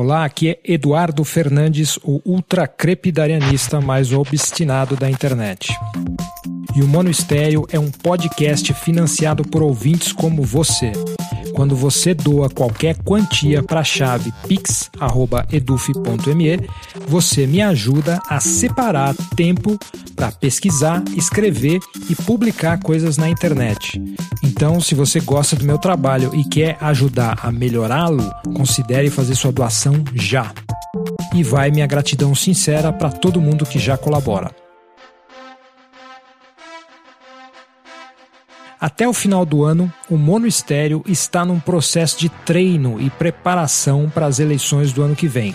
Olá, aqui é Eduardo Fernandes, o ultracrepidarianista mais obstinado da internet. E o Mono é um podcast financiado por ouvintes como você. Quando você doa qualquer quantia para a chave pix@eduf.me, você me ajuda a separar tempo para pesquisar, escrever e publicar coisas na internet. Então, se você gosta do meu trabalho e quer ajudar a melhorá-lo, considere fazer sua doação já. E vai minha gratidão sincera para todo mundo que já colabora. Até o final do ano, o Mono Estéreo está num processo de treino e preparação para as eleições do ano que vem.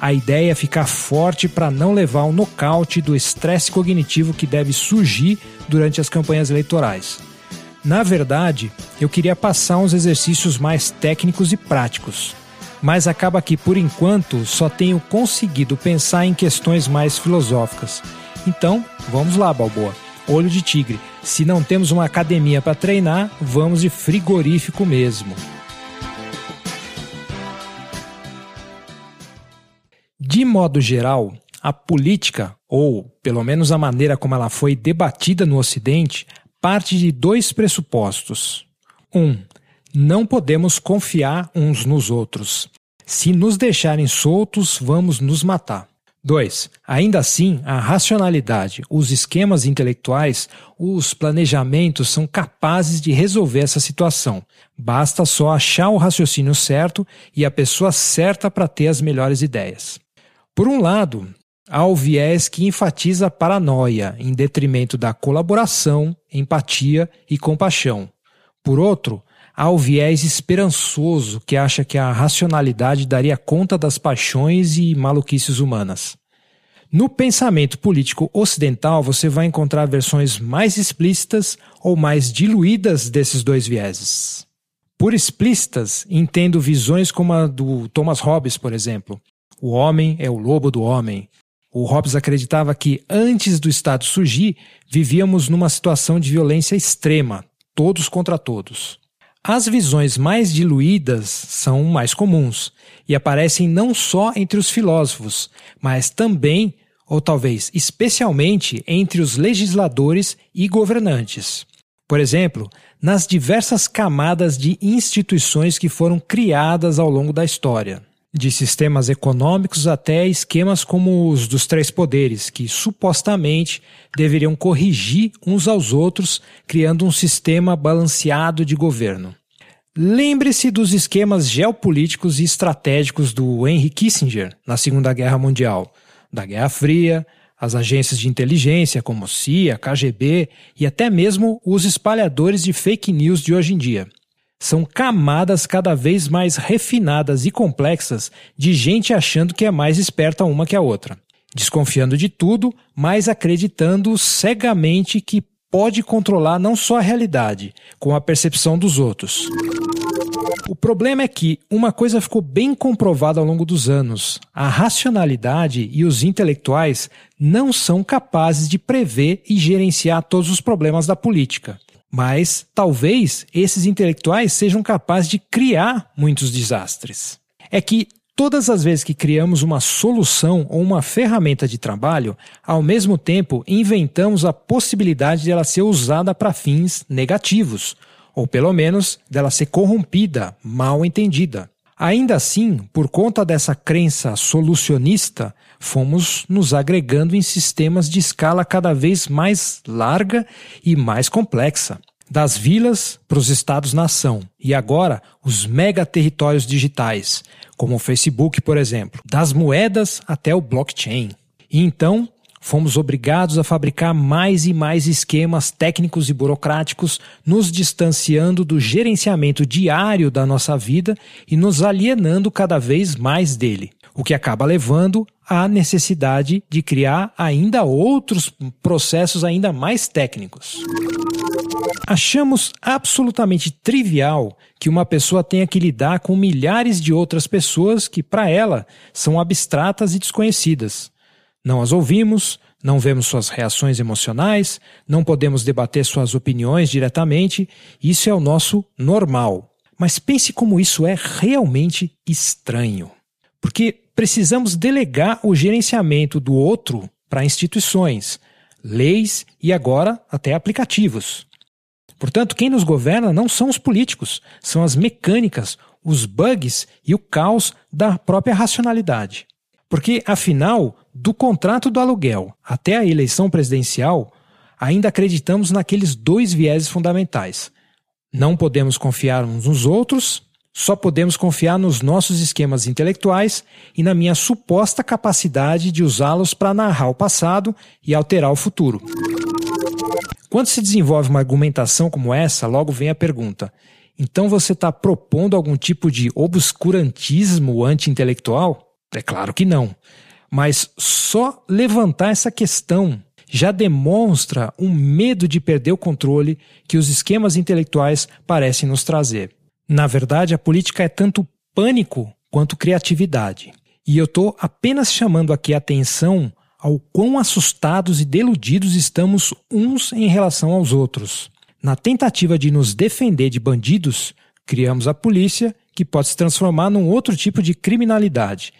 A ideia é ficar forte para não levar o nocaute do estresse cognitivo que deve surgir durante as campanhas eleitorais. Na verdade, eu queria passar uns exercícios mais técnicos e práticos, mas acaba que por enquanto só tenho conseguido pensar em questões mais filosóficas. Então, vamos lá, Balboa olho de tigre. Se não temos uma academia para treinar, vamos de frigorífico mesmo. De modo geral, a política, ou pelo menos a maneira como ela foi debatida no Ocidente, parte de dois pressupostos. Um, não podemos confiar uns nos outros. Se nos deixarem soltos, vamos nos matar. 2. Ainda assim, a racionalidade, os esquemas intelectuais, os planejamentos são capazes de resolver essa situação. Basta só achar o raciocínio certo e a pessoa certa para ter as melhores ideias. Por um lado, há o viés que enfatiza a paranoia em detrimento da colaboração, empatia e compaixão. Por outro, Há o viés esperançoso que acha que a racionalidade daria conta das paixões e maluquices humanas. No pensamento político ocidental, você vai encontrar versões mais explícitas ou mais diluídas desses dois vieses. Por explícitas, entendo visões como a do Thomas Hobbes, por exemplo. O homem é o lobo do homem. O Hobbes acreditava que, antes do Estado surgir, vivíamos numa situação de violência extrema, todos contra todos. As visões mais diluídas são mais comuns e aparecem não só entre os filósofos, mas também, ou talvez especialmente, entre os legisladores e governantes. Por exemplo, nas diversas camadas de instituições que foram criadas ao longo da história de sistemas econômicos até esquemas como os dos três poderes, que supostamente deveriam corrigir uns aos outros, criando um sistema balanceado de governo. Lembre-se dos esquemas geopolíticos e estratégicos do Henry Kissinger na Segunda Guerra Mundial, da Guerra Fria, as agências de inteligência como CIA, KGB e até mesmo os espalhadores de fake news de hoje em dia são camadas cada vez mais refinadas e complexas de gente achando que é mais esperta uma que a outra. Desconfiando de tudo, mas acreditando cegamente que pode controlar não só a realidade, como a percepção dos outros. O problema é que uma coisa ficou bem comprovada ao longo dos anos: a racionalidade e os intelectuais não são capazes de prever e gerenciar todos os problemas da política. Mas talvez esses intelectuais sejam capazes de criar muitos desastres. É que todas as vezes que criamos uma solução ou uma ferramenta de trabalho, ao mesmo tempo inventamos a possibilidade de ela ser usada para fins negativos, ou pelo menos dela ser corrompida, mal entendida. Ainda assim, por conta dessa crença solucionista, fomos nos agregando em sistemas de escala cada vez mais larga e mais complexa. Das vilas para os estados-nação e agora os megaterritórios digitais, como o Facebook, por exemplo, das moedas até o blockchain. E então, fomos obrigados a fabricar mais e mais esquemas técnicos e burocráticos, nos distanciando do gerenciamento diário da nossa vida e nos alienando cada vez mais dele, o que acaba levando à necessidade de criar ainda outros processos ainda mais técnicos. Achamos absolutamente trivial que uma pessoa tenha que lidar com milhares de outras pessoas que, para ela, são abstratas e desconhecidas. Não as ouvimos, não vemos suas reações emocionais, não podemos debater suas opiniões diretamente, isso é o nosso normal. Mas pense como isso é realmente estranho. Porque precisamos delegar o gerenciamento do outro para instituições, leis e agora até aplicativos. Portanto, quem nos governa não são os políticos, são as mecânicas, os bugs e o caos da própria racionalidade. Porque, afinal, do contrato do aluguel até a eleição presidencial, ainda acreditamos naqueles dois vieses fundamentais. Não podemos confiar uns nos outros, só podemos confiar nos nossos esquemas intelectuais e na minha suposta capacidade de usá-los para narrar o passado e alterar o futuro. Quando se desenvolve uma argumentação como essa, logo vem a pergunta: então você está propondo algum tipo de obscurantismo anti-intelectual? É claro que não. Mas só levantar essa questão já demonstra um medo de perder o controle que os esquemas intelectuais parecem nos trazer. Na verdade, a política é tanto pânico quanto criatividade. E eu estou apenas chamando aqui a atenção ao quão assustados e deludidos estamos uns em relação aos outros. Na tentativa de nos defender de bandidos, criamos a polícia, que pode se transformar num outro tipo de criminalidade,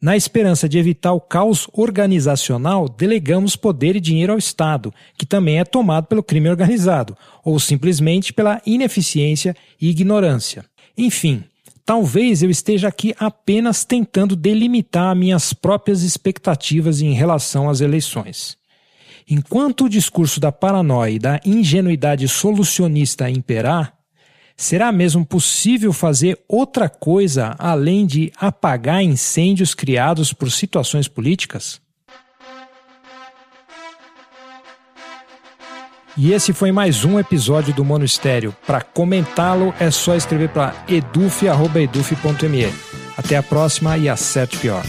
na esperança de evitar o caos organizacional, delegamos poder e dinheiro ao Estado, que também é tomado pelo crime organizado, ou simplesmente pela ineficiência e ignorância. Enfim, talvez eu esteja aqui apenas tentando delimitar minhas próprias expectativas em relação às eleições. Enquanto o discurso da paranoia e da ingenuidade solucionista imperar, Será mesmo possível fazer outra coisa além de apagar incêndios criados por situações políticas? E esse foi mais um episódio do Monistério. Para comentá-lo é só escrever para eduf.eduf.me. Até a próxima e acerte pior.